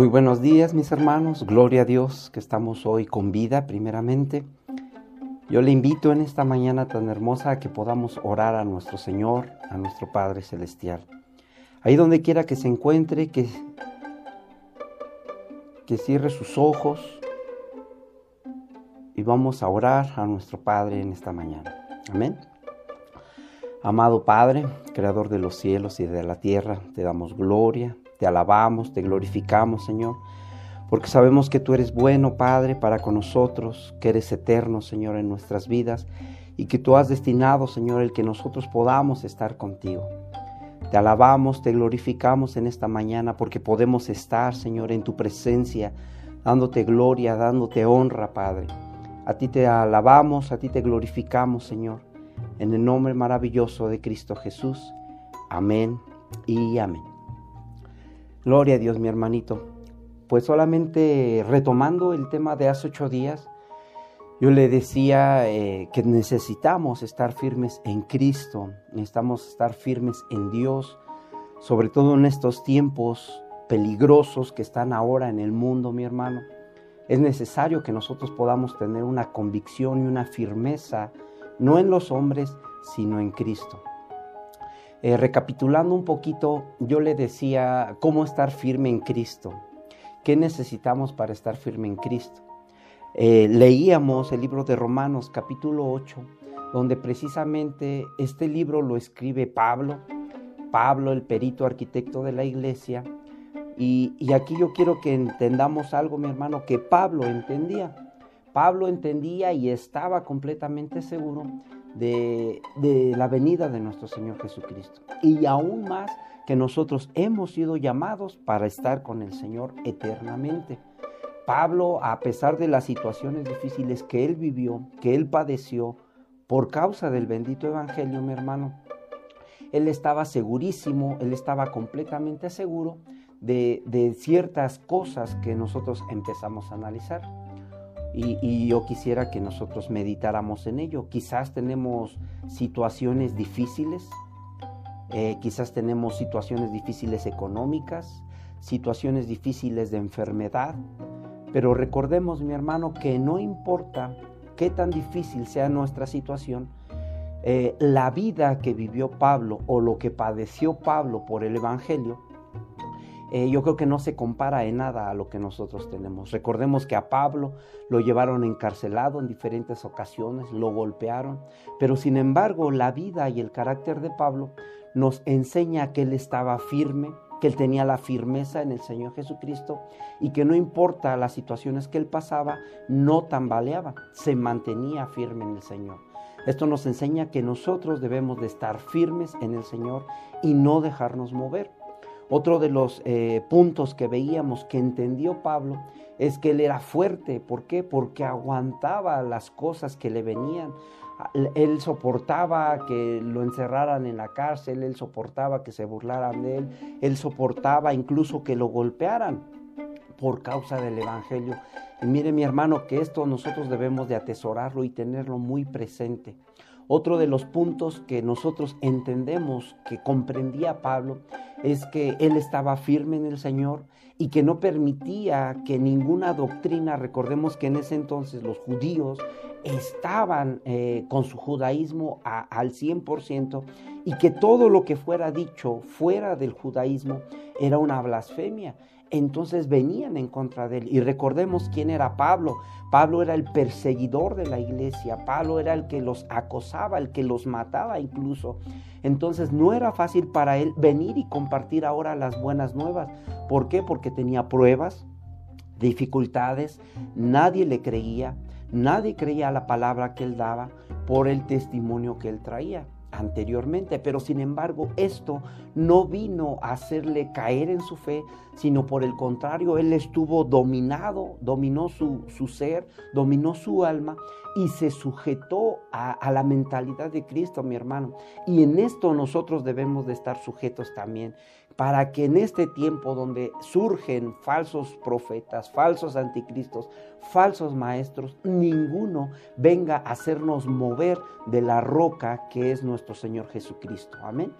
Muy buenos días mis hermanos, gloria a Dios que estamos hoy con vida primeramente. Yo le invito en esta mañana tan hermosa a que podamos orar a nuestro Señor, a nuestro Padre Celestial. Ahí donde quiera que se encuentre, que, que cierre sus ojos y vamos a orar a nuestro Padre en esta mañana. Amén. Amado Padre, Creador de los cielos y de la tierra, te damos gloria, te alabamos, te glorificamos, Señor, porque sabemos que tú eres bueno, Padre, para con nosotros, que eres eterno, Señor, en nuestras vidas y que tú has destinado, Señor, el que nosotros podamos estar contigo. Te alabamos, te glorificamos en esta mañana porque podemos estar, Señor, en tu presencia, dándote gloria, dándote honra, Padre. A ti te alabamos, a ti te glorificamos, Señor, en el nombre maravilloso de Cristo Jesús. Amén y amén. Gloria a Dios, mi hermanito. Pues solamente retomando el tema de hace ocho días, yo le decía eh, que necesitamos estar firmes en Cristo, necesitamos estar firmes en Dios, sobre todo en estos tiempos peligrosos que están ahora en el mundo, mi hermano. Es necesario que nosotros podamos tener una convicción y una firmeza, no en los hombres, sino en Cristo. Eh, recapitulando un poquito, yo le decía cómo estar firme en Cristo. ¿Qué necesitamos para estar firme en Cristo? Eh, leíamos el libro de Romanos capítulo 8, donde precisamente este libro lo escribe Pablo, Pablo el perito arquitecto de la iglesia. Y, y aquí yo quiero que entendamos algo, mi hermano, que Pablo entendía. Pablo entendía y estaba completamente seguro de, la venida de nuestro Señor Jesucristo. Y aún más que nosotros hemos sido llamados para estar con el Señor eternamente. Pablo, a pesar de las situaciones difíciles que él vivió, que él padeció, por causa del bendito Evangelio, mi hermano, él estaba segurísimo, él estaba completamente seguro de, ciertas cosas que nosotros empezamos a analizar. Y, yo quisiera que nosotros meditáramos en ello. Quizás tenemos situaciones difíciles, eh, quizás tenemos situaciones difíciles económicas, situaciones difíciles de enfermedad, pero recordemos, mi hermano, que no importa qué tan difícil sea nuestra situación, eh, la vida que vivió Pablo o lo que padeció Pablo por el Evangelio eh, yo creo que no se compara en nada a lo que nosotros tenemos. Recordemos que a Pablo lo llevaron encarcelado en diferentes ocasiones, lo golpearon, pero sin embargo la vida y el carácter de Pablo nos enseña que él estaba firme, que él tenía la firmeza en el Señor Jesucristo y que no importa las situaciones que él pasaba, no tambaleaba, se mantenía firme en el Señor. Esto nos enseña que nosotros debemos de estar firmes en el Señor y no dejarnos mover. Otro de los eh, puntos que veíamos que entendió Pablo es que él era fuerte. ¿Por qué? Porque aguantaba las cosas que le venían. Él soportaba que lo encerraran en la cárcel, él soportaba que se burlaran de él, él soportaba incluso que lo golpearan por causa del Evangelio. Y mire mi hermano que esto nosotros debemos de atesorarlo y tenerlo muy presente. Otro de los puntos que nosotros entendemos que comprendía Pablo es que él estaba firme en el Señor y que no permitía que ninguna doctrina, recordemos que en ese entonces los judíos estaban eh, con su judaísmo al 100% y que todo lo que fuera dicho fuera del judaísmo era una blasfemia entonces venían en contra de él. Y recordemos quién era Pablo. Pablo era el perseguidor de la iglesia, Pablo era el que los acosaba, el que los mataba incluso. Entonces no era fácil para él venir y compartir ahora las buenas nuevas. ¿Por qué? Porque tenía pruebas, dificultades, nadie le creía, nadie creía la palabra que él daba por el testimonio que él traía anteriormente, pero sin embargo esto no vino a hacerle caer en su fe, sino por el contrario, él estuvo dominado, dominó su, su ser, dominó su alma y se sujetó a, la mentalidad de Cristo, mi hermano. Y en esto nosotros debemos de estar sujetos también para que en este tiempo donde surgen falsos profetas, falsos anticristos, falsos maestros, ninguno venga a hacernos mover de la roca que es nuestro Señor Jesucristo. Amén.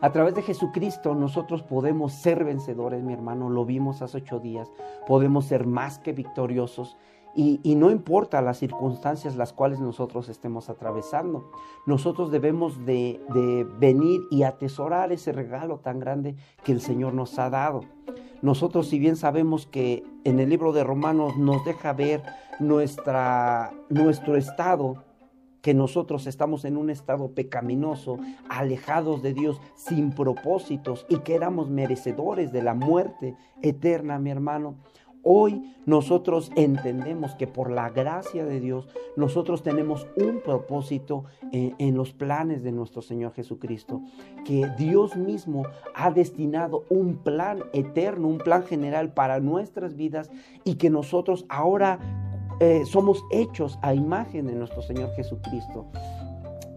A través de Jesucristo nosotros podemos ser vencedores, mi hermano, lo vimos hace ocho días, podemos ser más que victoriosos y, no importa las circunstancias las cuales nosotros estemos atravesando, nosotros debemos de, de venir y atesorar ese regalo tan grande que el Señor nos ha dado. Nosotros si bien sabemos que en el libro de Romanos nos deja ver nuestra, nuestro estado, que nosotros estamos en un estado pecaminoso, alejados de Dios, sin propósitos y que éramos merecedores de la muerte eterna, mi hermano. Hoy nosotros entendemos que por la gracia de Dios nosotros tenemos un propósito en, en, los planes de nuestro Señor Jesucristo, que Dios mismo ha destinado un plan eterno, un plan general para nuestras vidas y que nosotros ahora eh, somos hechos a imagen de nuestro Señor Jesucristo.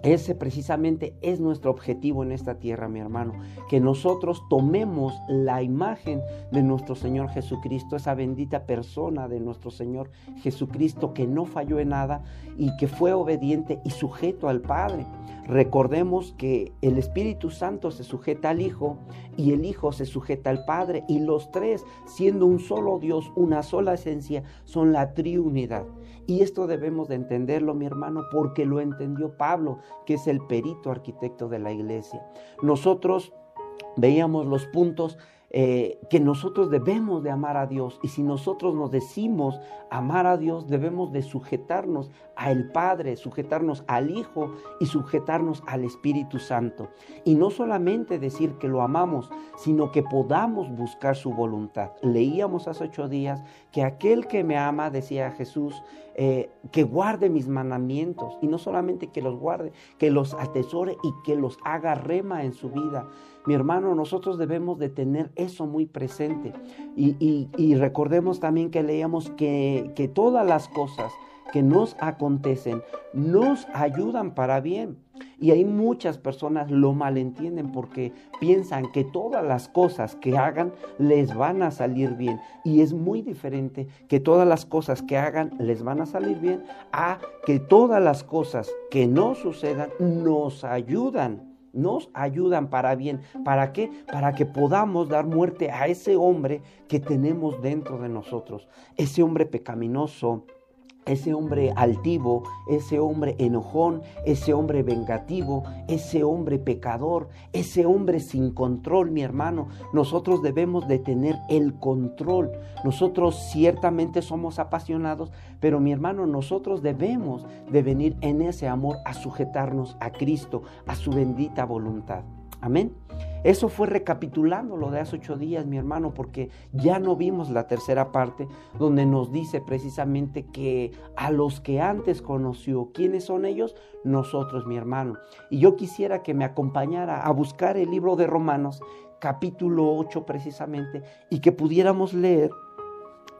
Ese precisamente es nuestro objetivo en esta tierra, mi hermano, que nosotros tomemos la imagen de nuestro Señor Jesucristo, esa bendita persona de nuestro Señor Jesucristo que no falló en nada y que fue obediente y sujeto al Padre. Recordemos que el Espíritu Santo se sujeta al Hijo y el Hijo se sujeta al Padre y los tres, siendo un solo Dios, una sola esencia, son la triunidad. Y esto debemos de entenderlo, mi hermano, porque lo entendió Pablo, que es el perito arquitecto de la iglesia. Nosotros veíamos los puntos eh, que nosotros debemos de amar a Dios y si nosotros nos decimos amar a Dios debemos de sujetarnos al Padre, sujetarnos al Hijo y sujetarnos al Espíritu Santo. Y no solamente decir que lo amamos, sino que podamos buscar su voluntad. Leíamos hace ocho días que aquel que me ama, decía Jesús, eh, que guarde mis mandamientos y no solamente que los guarde, que los atesore y que los haga rema en su vida. Mi hermano, nosotros debemos de tener eso muy presente. Y, recordemos también que leíamos que, todas las cosas que nos acontecen nos ayudan para bien. Y hay muchas personas lo malentienden porque piensan que todas las cosas que hagan les van a salir bien. Y es muy diferente que todas las cosas que hagan les van a salir bien a que todas las cosas que no sucedan nos ayudan nos ayudan para bien. ¿Para qué? Para que podamos dar muerte a ese hombre que tenemos dentro de nosotros. Ese hombre pecaminoso, ese hombre altivo, ese hombre enojón, ese hombre vengativo, ese hombre pecador, ese hombre sin control, mi hermano. Nosotros debemos de tener el control. Nosotros ciertamente somos apasionados, pero mi hermano, nosotros debemos de venir en ese amor a sujetarnos a Cristo, a su bendita voluntad. Amén. Eso fue recapitulando lo de hace ocho días, mi hermano, porque ya no vimos la tercera parte donde nos dice precisamente que a los que antes conoció, ¿quiénes son ellos? Nosotros, mi hermano. Y yo quisiera que me acompañara a buscar el libro de Romanos, capítulo 8 precisamente, y que pudiéramos leer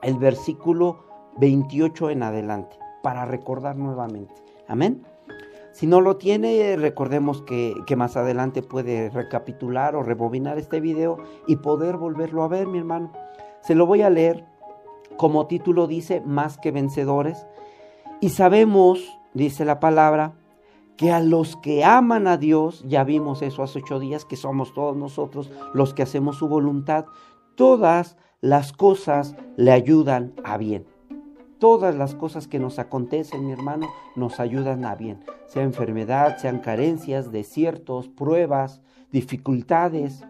el versículo 28 en adelante, para recordar nuevamente. Amén. Si no lo tiene, recordemos que, más adelante puede recapitular o rebobinar este video y poder volverlo a ver, mi hermano. Se lo voy a leer. Como título dice, más que vencedores. Y sabemos, dice la palabra, que a los que aman a Dios, ya vimos eso hace ocho días, que somos todos nosotros los que hacemos su voluntad, todas las cosas le ayudan a bien. Todas las cosas que nos acontecen, mi hermano, nos ayudan a bien. Sea enfermedad, sean carencias, desiertos, pruebas, dificultades.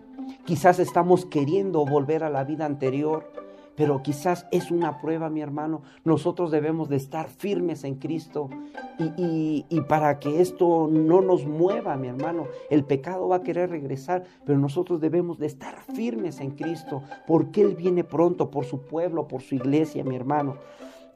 Quizás estamos queriendo volver a la vida anterior, pero quizás es una prueba, mi hermano. Nosotros debemos de estar firmes en Cristo y, y, para que esto no nos mueva, mi hermano. El pecado va a querer regresar, pero nosotros debemos de estar firmes en Cristo, porque Él viene pronto por su pueblo, por su iglesia, mi hermano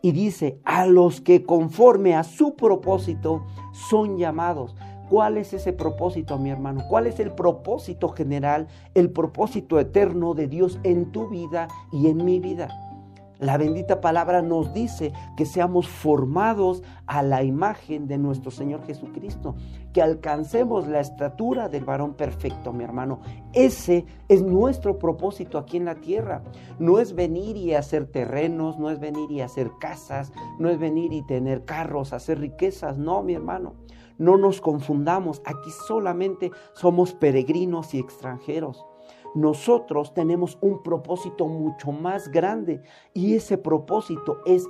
y dice, a los que conforme a su propósito son llamados. ¿Cuál es ese propósito, mi hermano? ¿Cuál es el propósito general, el propósito eterno de Dios en tu vida y en mi vida? La bendita palabra nos dice que seamos formados a la imagen de nuestro Señor Jesucristo, que alcancemos la estatura del varón perfecto, mi hermano. Ese es nuestro propósito aquí en la tierra. No es venir y hacer terrenos, no es venir y hacer casas, no es venir y tener carros, hacer riquezas, no, mi hermano. no nos confundamos, aquí solamente somos peregrinos y extranjeros. Nosotros tenemos un propósito mucho más grande y ese propósito es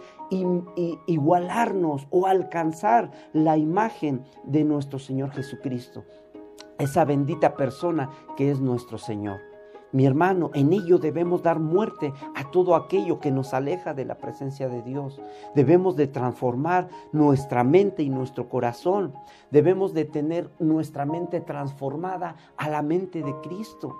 igualarnos o alcanzar la imagen de nuestro Señor Jesucristo, esa bendita persona que es nuestro Señor. Mi hermano, en ello debemos dar muerte a todo aquello que nos aleja de la presencia de Dios. Debemos de transformar nuestra mente y nuestro corazón. Debemos de tener nuestra mente transformada a la mente de Cristo.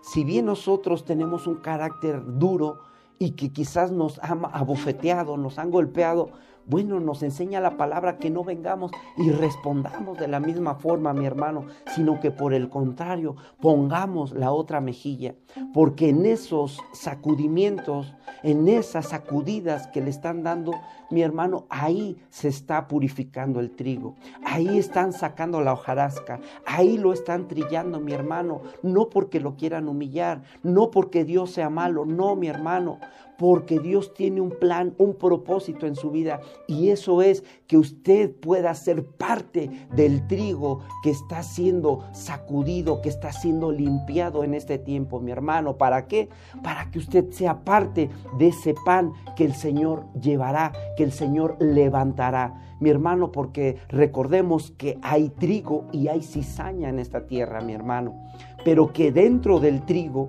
Si bien nosotros tenemos un carácter duro y que quizás nos han abofeteado, nos han golpeado, bueno, nos enseña la palabra que no vengamos y respondamos de la misma forma, mi hermano, sino que por el contrario, pongamos la otra mejilla, porque en esos sacudimientos, en esas sacudidas que le están dando, mi hermano, ahí se está purificando el trigo, ahí están sacando la hojarasca, ahí lo están trillando, mi hermano, no porque lo quieran humillar, no porque Dios sea malo, no, mi hermano, porque Dios tiene un plan, un propósito en su vida y eso es que usted pueda ser parte del trigo que está siendo sacudido, que está siendo limpiado en este tiempo, mi hermano. ¿Para qué? Para que usted sea parte de ese pan que el Señor llevará, que el Señor levantará. Mi hermano, porque recordemos que hay trigo y hay cizaña en esta tierra, mi hermano, pero que dentro del trigo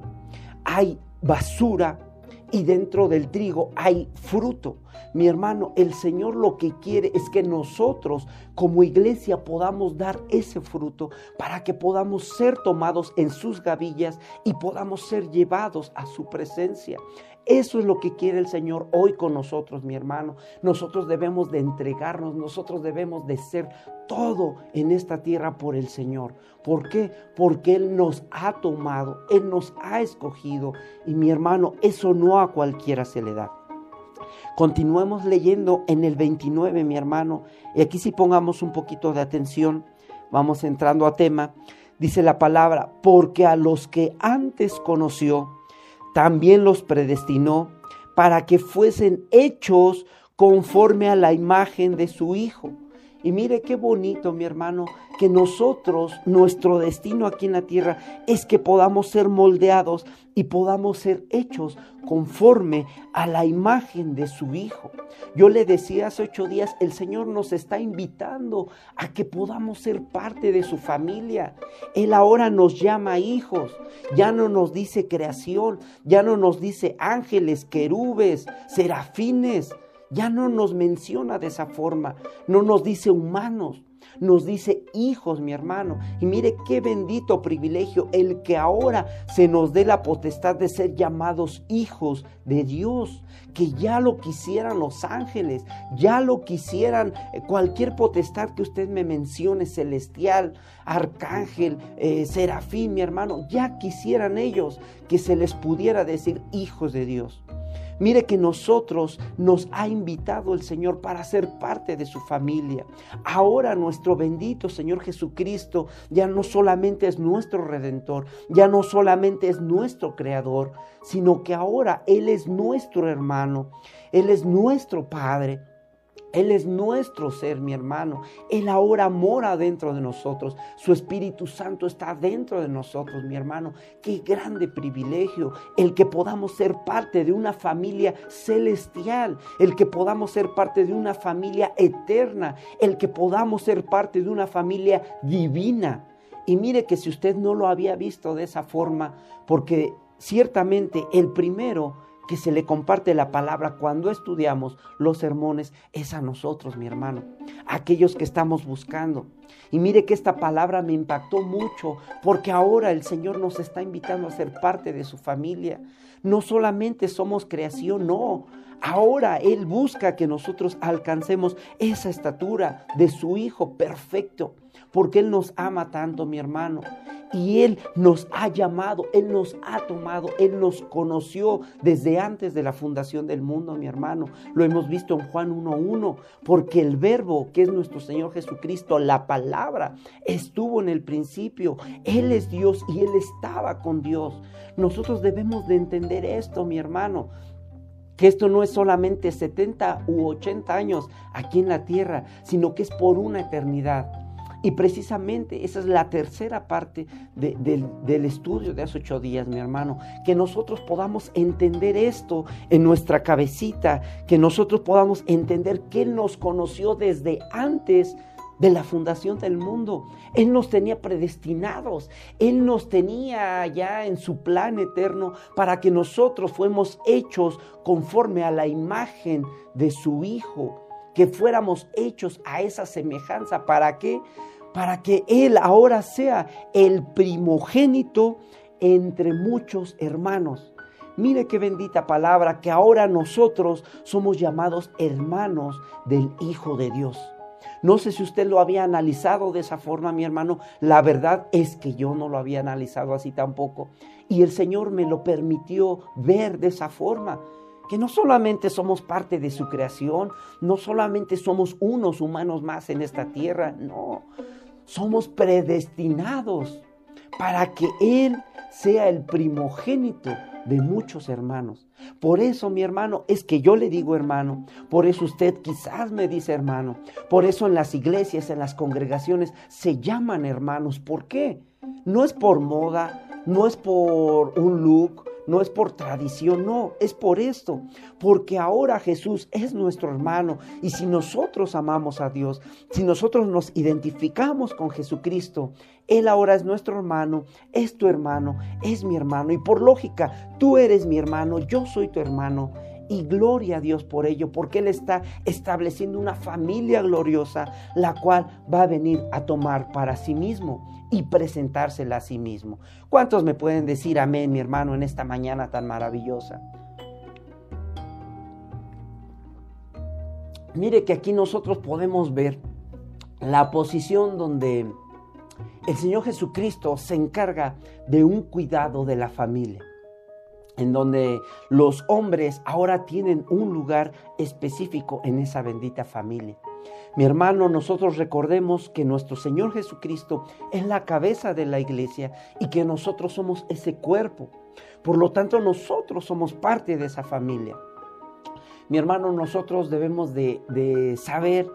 hay basura, y dentro del trigo hay fruto. Mi hermano, el Señor lo que quiere es que nosotros como iglesia podamos dar ese fruto para que podamos ser tomados en sus gavillas y podamos ser llevados a su presencia. Eso es lo que quiere el Señor hoy con nosotros, mi hermano. Nosotros debemos de entregarnos, nosotros debemos de ser todo en esta tierra por el Señor. ¿Por qué? Porque Él nos ha tomado, Él nos ha escogido. Y mi hermano, eso no a cualquiera se le da. Continuemos leyendo en el 29, mi hermano. Y aquí si pongamos un poquito de atención, vamos entrando a tema. Dice la palabra, porque a los que antes conoció, también los predestinó para que fuesen hechos conforme a la imagen de su Hijo y mire qué bonito, mi hermano, que nosotros, nuestro destino aquí en la tierra es que podamos ser moldeados y podamos ser hechos conforme a la imagen de su Hijo. Yo le decía hace ocho días, el Señor nos está invitando a que podamos ser parte de su familia. Él ahora nos llama hijos, ya no nos dice creación, ya no nos dice ángeles, querubes, serafines ya no nos menciona de esa forma, no nos dice humanos, nos dice hijos, mi hermano. Y mire qué bendito privilegio el que ahora se nos dé la potestad de ser llamados hijos de Dios, que ya lo quisieran los ángeles, ya lo quisieran eh, cualquier potestad que usted me mencione, celestial, arcángel, eh, serafín, mi hermano, ya quisieran ellos que se les pudiera decir hijos de Dios. Mire que nosotros nos ha invitado el Señor para ser parte de su familia. Ahora nuestro bendito Señor Jesucristo ya no solamente es nuestro redentor, ya no solamente es nuestro creador, sino que ahora Él es nuestro hermano, Él es nuestro Padre. Él es nuestro ser, mi hermano. Él ahora mora dentro de nosotros. Su Espíritu Santo está dentro de nosotros, mi hermano. Qué grande privilegio el que podamos ser parte de una familia celestial, el que podamos ser parte de una familia eterna, el que podamos ser parte de una familia divina. Y mire que si usted no lo había visto de esa forma, porque ciertamente el primero que se le comparte la palabra cuando estudiamos los sermones es a nosotros, mi hermano, aquellos que estamos buscando. Y mire que esta palabra me impactó mucho porque ahora el Señor nos está invitando a ser parte de su familia. No solamente somos creación, no. Ahora Él busca que nosotros alcancemos esa estatura de su Hijo perfecto porque Él nos ama tanto, mi hermano. Y Él nos ha llamado, Él nos ha tomado, Él nos conoció desde antes de la fundación del mundo, mi hermano. Lo hemos visto en Juan 1.1, porque el verbo, que es nuestro Señor Jesucristo, la palabra, estuvo en el principio. Él es Dios y Él estaba con Dios. Nosotros debemos de entender esto, mi hermano que esto no es solamente 70 u 80 años aquí en la tierra, sino que es por una eternidad. Y precisamente esa es la tercera parte del estudio de hace ocho días, mi hermano. Que nosotros podamos entender esto en nuestra cabecita, que nosotros podamos entender que Él nos conoció desde antes de la fundación del mundo. Él nos tenía predestinados, Él nos tenía ya en su plan eterno para que nosotros fuéramos hechos conforme a la imagen de su Hijo, que fuéramos hechos a esa semejanza. ¿Para qué? Para que Él ahora sea el primogénito entre muchos hermanos. Mire qué bendita palabra que ahora nosotros somos llamados hermanos del Hijo de Dios. No sé si usted lo había analizado de esa forma, mi hermano. La verdad es que yo no lo había analizado así tampoco. Y el Señor me lo permitió ver de esa forma. Que no solamente somos parte de su creación, no solamente somos unos humanos más en esta tierra, no. Somos predestinados para que Él sea el primogénito de muchos hermanos. Por eso, mi hermano, es que yo le digo hermano, por eso usted quizás me dice hermano, por eso en las iglesias, en las congregaciones se llaman hermanos. ¿Por qué? No es por moda, no es por un look, no es por tradición, no, es por esto, porque ahora Jesús es nuestro hermano. Y si nosotros amamos a Dios, si nosotros nos identificamos con Jesucristo, Él ahora es nuestro hermano, es tu hermano, es mi hermano. Y por lógica, tú eres mi hermano, yo soy tu hermano y gloria a Dios por ello, porque Él está estableciendo una familia gloriosa, la cual va a venir a tomar para sí mismo y presentársela a sí mismo. ¿Cuántos me pueden decir amén, mi hermano, en esta mañana tan maravillosa? Mire que aquí nosotros podemos ver la posición donde el Señor Jesucristo se encarga de un cuidado de la familia en donde los hombres ahora tienen un lugar específico en esa bendita familia. Mi hermano, nosotros recordemos que nuestro Señor Jesucristo es la cabeza de la iglesia y que nosotros somos ese cuerpo. Por lo tanto, nosotros somos parte de esa familia. Mi hermano, nosotros debemos de, saber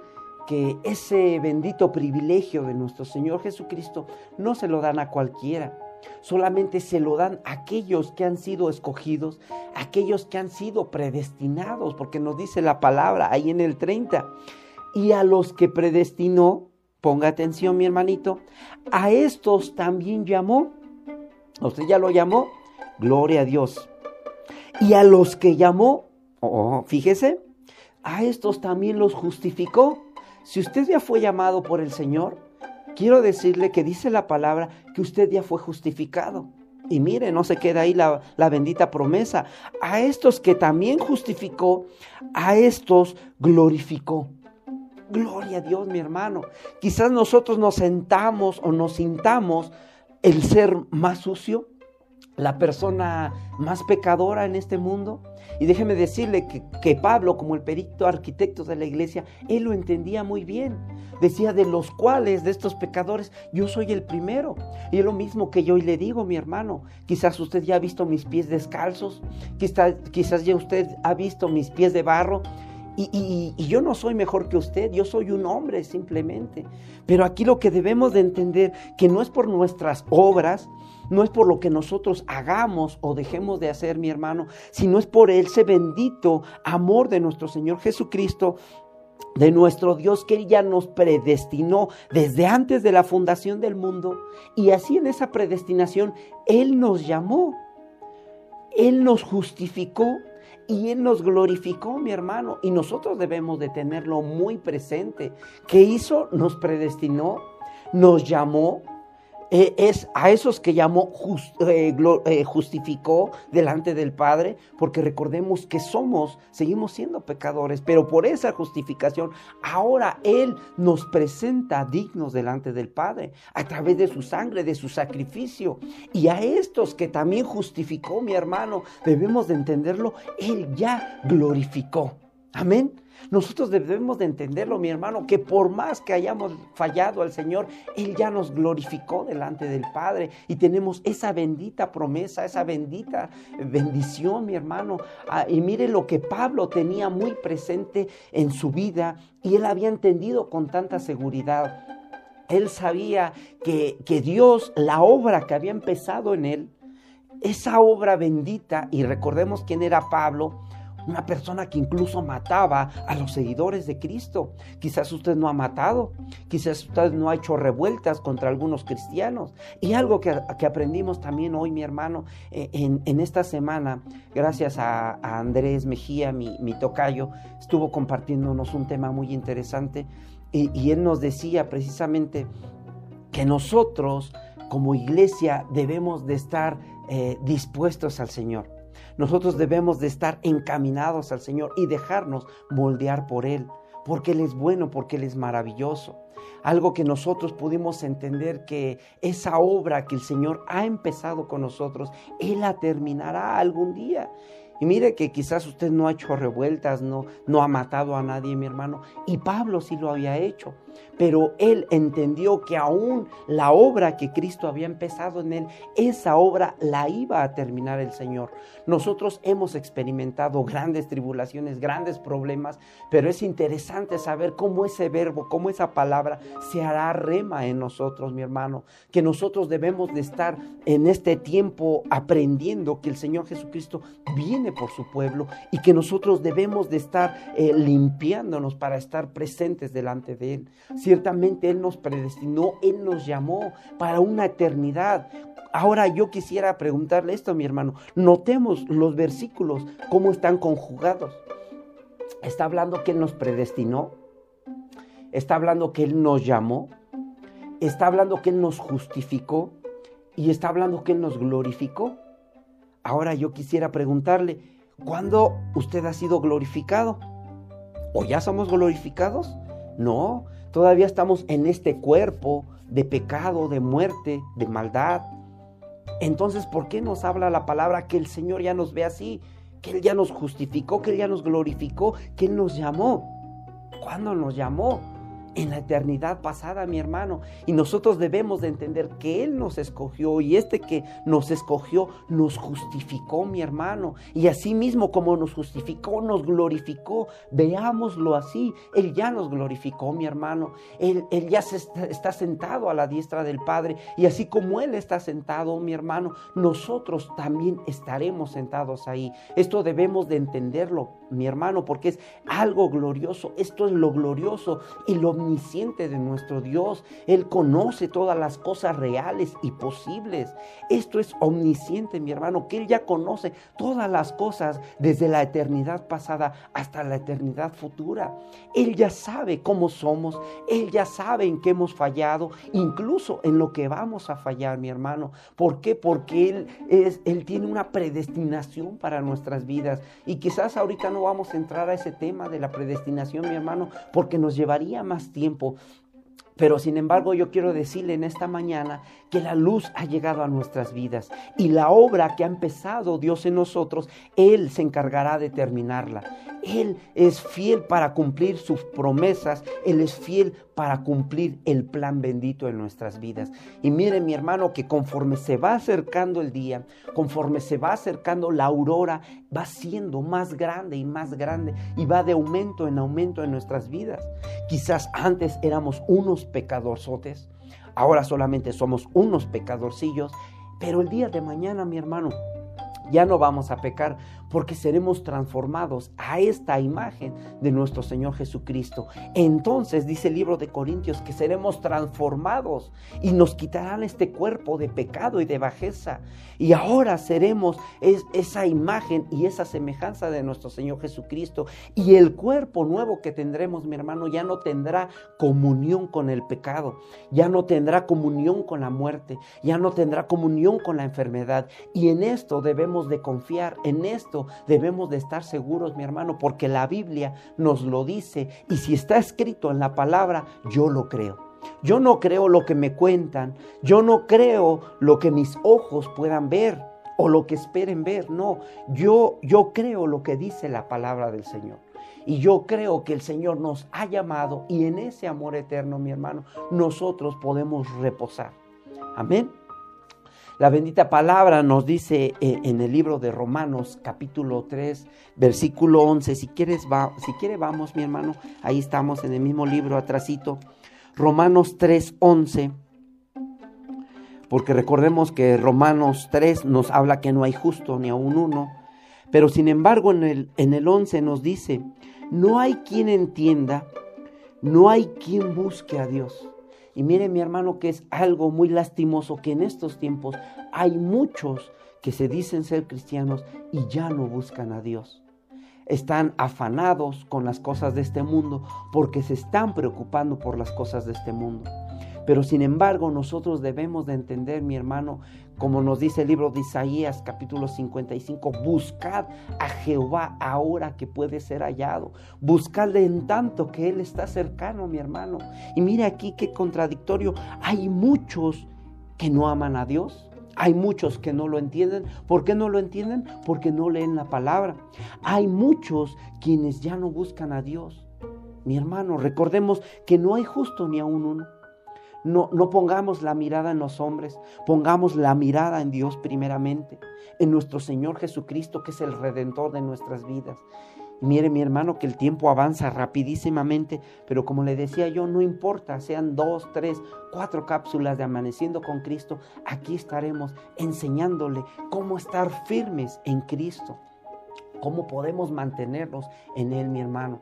que ese bendito privilegio de nuestro Señor Jesucristo no se lo dan a cualquiera solamente se lo dan a aquellos que han sido escogidos, aquellos que han sido predestinados, porque nos dice la palabra ahí en el 30. Y a los que predestinó, ponga atención mi hermanito, a estos también llamó. ¿Usted ya lo llamó? Gloria a Dios. Y a los que llamó, oh, fíjese, a estos también los justificó. Si usted ya fue llamado por el Señor, quiero decirle que dice la palabra que usted ya fue justificado. Y mire, no se queda ahí la, la, bendita promesa. A estos que también justificó, a estos glorificó. Gloria a Dios, mi hermano. Quizás nosotros nos sentamos o nos sintamos el ser más sucio, la persona más pecadora en este mundo. Y déjeme decirle que, que, Pablo, como el perito arquitecto de la iglesia, él lo entendía muy bien. Decía, de los cuales, de estos pecadores, yo soy el primero. Y es lo mismo que yo hoy le digo, mi hermano. Quizás usted ya ha visto mis pies descalzos, quizás, quizás ya usted ha visto mis pies de barro. Y, y, yo no soy mejor que usted, yo soy un hombre simplemente. Pero aquí lo que debemos de entender, que no es por nuestras obras, no es por lo que nosotros hagamos o dejemos de hacer, mi hermano, sino es por ese bendito amor de nuestro Señor Jesucristo de nuestro Dios que Él ya nos predestinó desde antes de la fundación del mundo. Y así en esa predestinación Él nos llamó, Él nos justificó y Él nos glorificó, mi hermano. Y nosotros debemos de tenerlo muy presente. ¿Qué hizo? Nos predestinó, nos llamó, eh, es a esos que llamó, eh, eh, justificó delante del Padre, porque recordemos que somos, seguimos siendo pecadores, pero por esa justificación, ahora Él nos presenta dignos delante del Padre, a través de su sangre, de su sacrificio. Y a estos que también justificó, mi hermano, debemos de entenderlo, Él ya glorificó. Amén. Nosotros debemos de entenderlo, mi hermano, que por más que hayamos fallado al Señor, Él ya nos glorificó delante del Padre y tenemos esa bendita promesa, esa bendita bendición, mi hermano. Ah, y mire lo que Pablo tenía muy presente en su vida y él había entendido con tanta seguridad. Él sabía que, que Dios, la obra que había empezado en él, esa obra bendita, y recordemos quién era Pablo, una persona que incluso mataba a los seguidores de Cristo. Quizás usted no ha matado, quizás usted no ha hecho revueltas contra algunos cristianos. Y algo que, aprendimos también hoy, mi hermano, eh, en, esta semana, gracias a, Andrés Mejía, mi, tocayo, estuvo compartiéndonos un tema muy interesante y, él nos decía precisamente que nosotros como iglesia debemos de estar eh, dispuestos al Señor. Nosotros debemos de estar encaminados al Señor y dejarnos moldear por Él, porque Él es bueno, porque Él es maravilloso. Algo que nosotros pudimos entender que esa obra que el Señor ha empezado con nosotros, Él la terminará algún día. Y mire que quizás usted no ha hecho revueltas, no, no ha matado a nadie, mi hermano. Y Pablo sí lo había hecho pero él entendió que aún la obra que Cristo había empezado en él, esa obra la iba a terminar el Señor. Nosotros hemos experimentado grandes tribulaciones, grandes problemas, pero es interesante saber cómo ese verbo, cómo esa palabra se hará rema en nosotros, mi hermano, que nosotros debemos de estar en este tiempo aprendiendo que el Señor Jesucristo viene por su pueblo y que nosotros debemos de estar eh, limpiándonos para estar presentes delante de Él. Ciertamente Él nos predestinó, Él nos llamó para una eternidad. Ahora yo quisiera preguntarle esto, mi hermano. Notemos los versículos, cómo están conjugados. Está hablando que Él nos predestinó. Está hablando que Él nos llamó. Está hablando que Él nos justificó. Y está hablando que Él nos glorificó. Ahora yo quisiera preguntarle, ¿cuándo usted ha sido glorificado? ¿O ya somos glorificados? No, Todavía estamos en este cuerpo de pecado, de muerte, de maldad. Entonces, ¿por qué nos habla la palabra que el Señor ya nos ve así? Que Él ya nos justificó, que Él ya nos glorificó, que Él nos llamó. ¿Cuándo nos llamó? En la eternidad pasada, mi hermano. Y nosotros debemos de entender que Él nos escogió y este que nos escogió nos justificó, mi hermano. Y así mismo como nos justificó, nos glorificó. Veámoslo así. Él ya nos glorificó, mi hermano. Él, ya se está, sentado a la diestra del Padre. Y así como Él está sentado, mi hermano, nosotros también estaremos sentados ahí. Esto debemos de entenderlo, mi hermano, porque es algo glorioso. Esto es lo glorioso y lo omnisciente de nuestro Dios. Él conoce todas las cosas reales y posibles. Esto es omnisciente, mi hermano, que Él ya conoce todas las cosas desde la eternidad pasada hasta la eternidad futura. Él ya sabe cómo somos. Él ya sabe en qué hemos fallado, incluso en lo que vamos a fallar, mi hermano. ¿Por qué? Porque Él, es, él tiene una predestinación para nuestras vidas. Y quizás ahorita no vamos a entrar a ese tema de la predestinación, mi hermano, porque nos llevaría más tiempo. Pero sin embargo yo quiero decirle en esta mañana que la luz ha llegado a nuestras vidas y la obra que ha empezado Dios en nosotros, Él se encargará de terminarla. Él es fiel para cumplir sus promesas, Él es fiel para cumplir el plan bendito en nuestras vidas. Y mire mi hermano que conforme se va acercando el día, conforme se va acercando la aurora, va siendo más grande y más grande y va de aumento en aumento en nuestras vidas. Quizás antes éramos unos pecadorzotes, ahora solamente somos unos pecadorcillos, pero el día de mañana mi hermano, ya no vamos a pecar porque seremos transformados a esta imagen de nuestro Señor Jesucristo. Entonces dice el libro de Corintios que seremos transformados y nos quitarán este cuerpo de pecado y de bajeza. Y ahora seremos esa imagen y esa semejanza de nuestro Señor Jesucristo. Y el cuerpo nuevo que tendremos, mi hermano, ya no tendrá comunión con el pecado, ya no tendrá comunión con la muerte, ya no tendrá comunión con la enfermedad. Y en esto debemos de confiar, en esto debemos de estar seguros, mi hermano, porque la Biblia nos lo dice y si está escrito en la palabra, yo lo creo. Yo no creo lo que me cuentan, yo no creo lo que mis ojos puedan ver o lo que esperen ver, no, yo yo creo lo que dice la palabra del Señor. Y yo creo que el Señor nos ha llamado y en ese amor eterno, mi hermano, nosotros podemos reposar. Amén. La bendita palabra nos dice eh, en el libro de Romanos capítulo 3, versículo 11, si quieres va, si quiere vamos mi hermano, ahí estamos en el mismo libro atrasito. Romanos 3:11, porque recordemos que Romanos 3 nos habla que no hay justo ni aun uno, pero sin embargo en el, en el 11 nos dice, no hay quien entienda, no hay quien busque a Dios. Y mire mi hermano que es algo muy lastimoso que en estos tiempos hay muchos que se dicen ser cristianos y ya no buscan a Dios. Están afanados con las cosas de este mundo porque se están preocupando por las cosas de este mundo. Pero sin embargo nosotros debemos de entender, mi hermano, como nos dice el libro de Isaías capítulo 55, buscad a Jehová ahora que puede ser hallado. Buscadle en tanto que Él está cercano, mi hermano. Y mire aquí qué contradictorio. Hay muchos que no aman a Dios. Hay muchos que no lo entienden. ¿Por qué no lo entienden? Porque no leen la palabra. Hay muchos quienes ya no buscan a Dios. Mi hermano, recordemos que no hay justo ni aún uno. No, no pongamos la mirada en los hombres, pongamos la mirada en Dios primeramente, en nuestro Señor Jesucristo, que es el redentor de nuestras vidas. mire mi hermano que el tiempo avanza rapidísimamente, pero como le decía yo, no importa, sean dos, tres, cuatro cápsulas de amaneciendo con Cristo, aquí estaremos enseñándole cómo estar firmes en Cristo, cómo podemos mantenernos en Él, mi hermano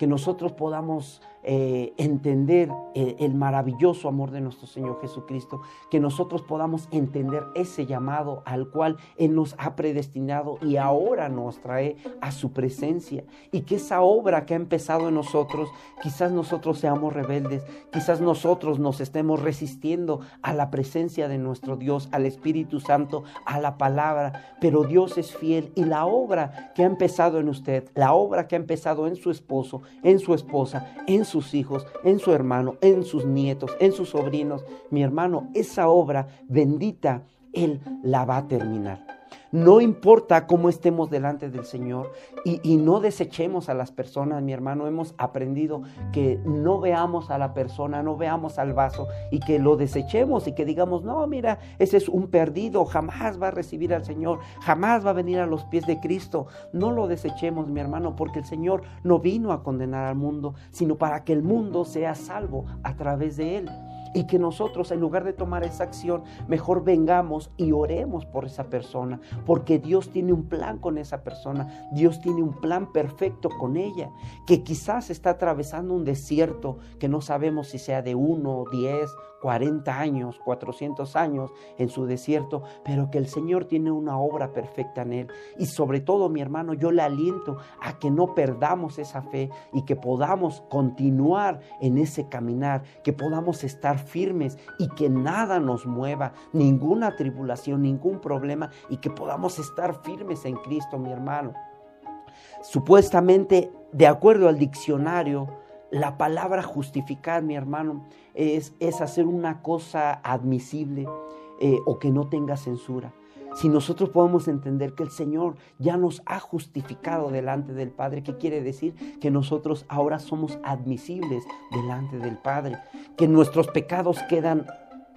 que nosotros podamos eh, entender eh, el maravilloso amor de nuestro Señor Jesucristo, que nosotros podamos entender ese llamado al cual Él nos ha predestinado y ahora nos trae a su presencia. Y que esa obra que ha empezado en nosotros, quizás nosotros seamos rebeldes, quizás nosotros nos estemos resistiendo a la presencia de nuestro Dios, al Espíritu Santo, a la palabra, pero Dios es fiel y la obra que ha empezado en usted, la obra que ha empezado en su esposo, en su esposa, en sus hijos, en su hermano, en sus nietos, en sus sobrinos. Mi hermano, esa obra bendita, Él la va a terminar. No importa cómo estemos delante del Señor y, no desechemos a las personas, mi hermano. Hemos aprendido que no veamos a la persona, no veamos al vaso y que lo desechemos y que digamos, no, mira, ese es un perdido, jamás va a recibir al Señor, jamás va a venir a los pies de Cristo. No lo desechemos, mi hermano, porque el Señor no vino a condenar al mundo, sino para que el mundo sea salvo a través de él y que nosotros en lugar de tomar esa acción, mejor vengamos y oremos por esa persona, porque Dios tiene un plan con esa persona, Dios tiene un plan perfecto con ella, que quizás está atravesando un desierto que no sabemos si sea de uno, diez 40 años, 400 años en su desierto, pero que el Señor tiene una obra perfecta en él. Y sobre todo, mi hermano, yo le aliento a que no perdamos esa fe y que podamos continuar en ese caminar, que podamos estar firmes y que nada nos mueva, ninguna tribulación, ningún problema y que podamos estar firmes en Cristo, mi hermano. Supuestamente, de acuerdo al diccionario, la palabra justificar, mi hermano, es, es hacer una cosa admisible eh, o que no tenga censura. Si nosotros podemos entender que el Señor ya nos ha justificado delante del Padre, ¿qué quiere decir? Que nosotros ahora somos admisibles delante del Padre, que nuestros pecados quedan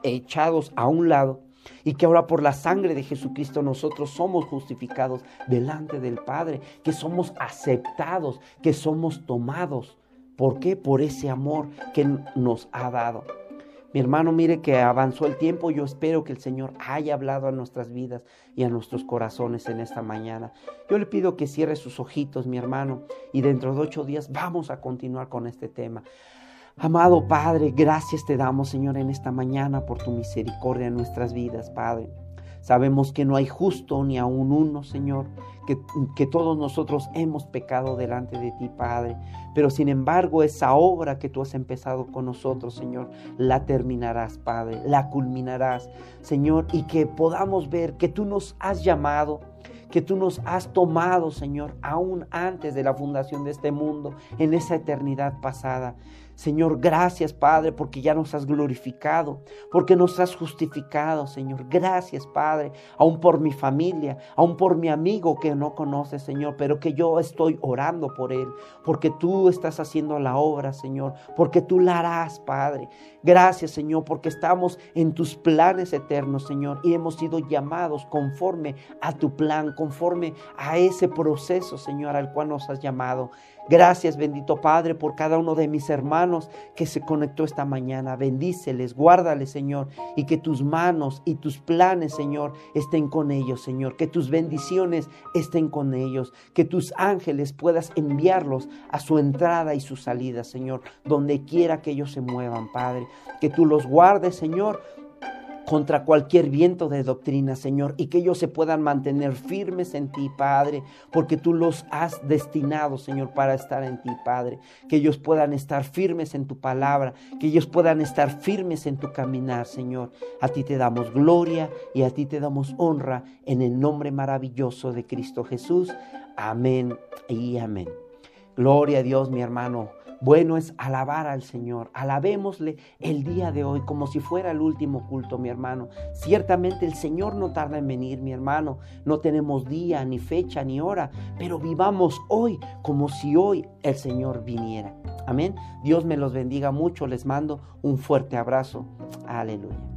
echados a un lado y que ahora por la sangre de Jesucristo nosotros somos justificados delante del Padre, que somos aceptados, que somos tomados. ¿Por qué? Por ese amor que nos ha dado. Mi hermano, mire que avanzó el tiempo. Yo espero que el Señor haya hablado a nuestras vidas y a nuestros corazones en esta mañana. Yo le pido que cierre sus ojitos, mi hermano, y dentro de ocho días vamos a continuar con este tema. Amado Padre, gracias te damos, Señor, en esta mañana por tu misericordia en nuestras vidas, Padre. Sabemos que no hay justo ni aún uno, Señor, que, que, todos nosotros hemos pecado delante de ti, Padre. Pero sin embargo, esa obra que tú has empezado con nosotros, Señor, la terminarás, Padre, la culminarás, Señor, y que podamos ver que tú nos has llamado que tú nos has tomado, Señor, aún antes de la fundación de este mundo, en esa eternidad pasada. Señor, gracias Padre porque ya nos has glorificado, porque nos has justificado, Señor. Gracias Padre, aún por mi familia, aún por mi amigo que no conoce, Señor, pero que yo estoy orando por él, porque tú estás haciendo la obra, Señor, porque tú la harás, Padre. Gracias, Señor, porque estamos en tus planes eternos, Señor, y hemos sido llamados conforme a tu plan, conforme a ese proceso, Señor, al cual nos has llamado. Gracias, bendito Padre, por cada uno de mis hermanos que se conectó esta mañana. Bendíceles, guárdales, Señor, y que tus manos y tus planes, Señor, estén con ellos, Señor. Que tus bendiciones estén con ellos. Que tus ángeles puedas enviarlos a su entrada y su salida, Señor, donde quiera que ellos se muevan, Padre. Que tú los guardes, Señor contra cualquier viento de doctrina, Señor, y que ellos se puedan mantener firmes en ti, Padre, porque tú los has destinado, Señor, para estar en ti, Padre. Que ellos puedan estar firmes en tu palabra, que ellos puedan estar firmes en tu caminar, Señor. A ti te damos gloria y a ti te damos honra en el nombre maravilloso de Cristo Jesús. Amén y amén. Gloria a Dios, mi hermano. Bueno es alabar al Señor. Alabémosle el día de hoy como si fuera el último culto, mi hermano. Ciertamente el Señor no tarda en venir, mi hermano. No tenemos día, ni fecha, ni hora, pero vivamos hoy como si hoy el Señor viniera. Amén. Dios me los bendiga mucho. Les mando un fuerte abrazo. Aleluya.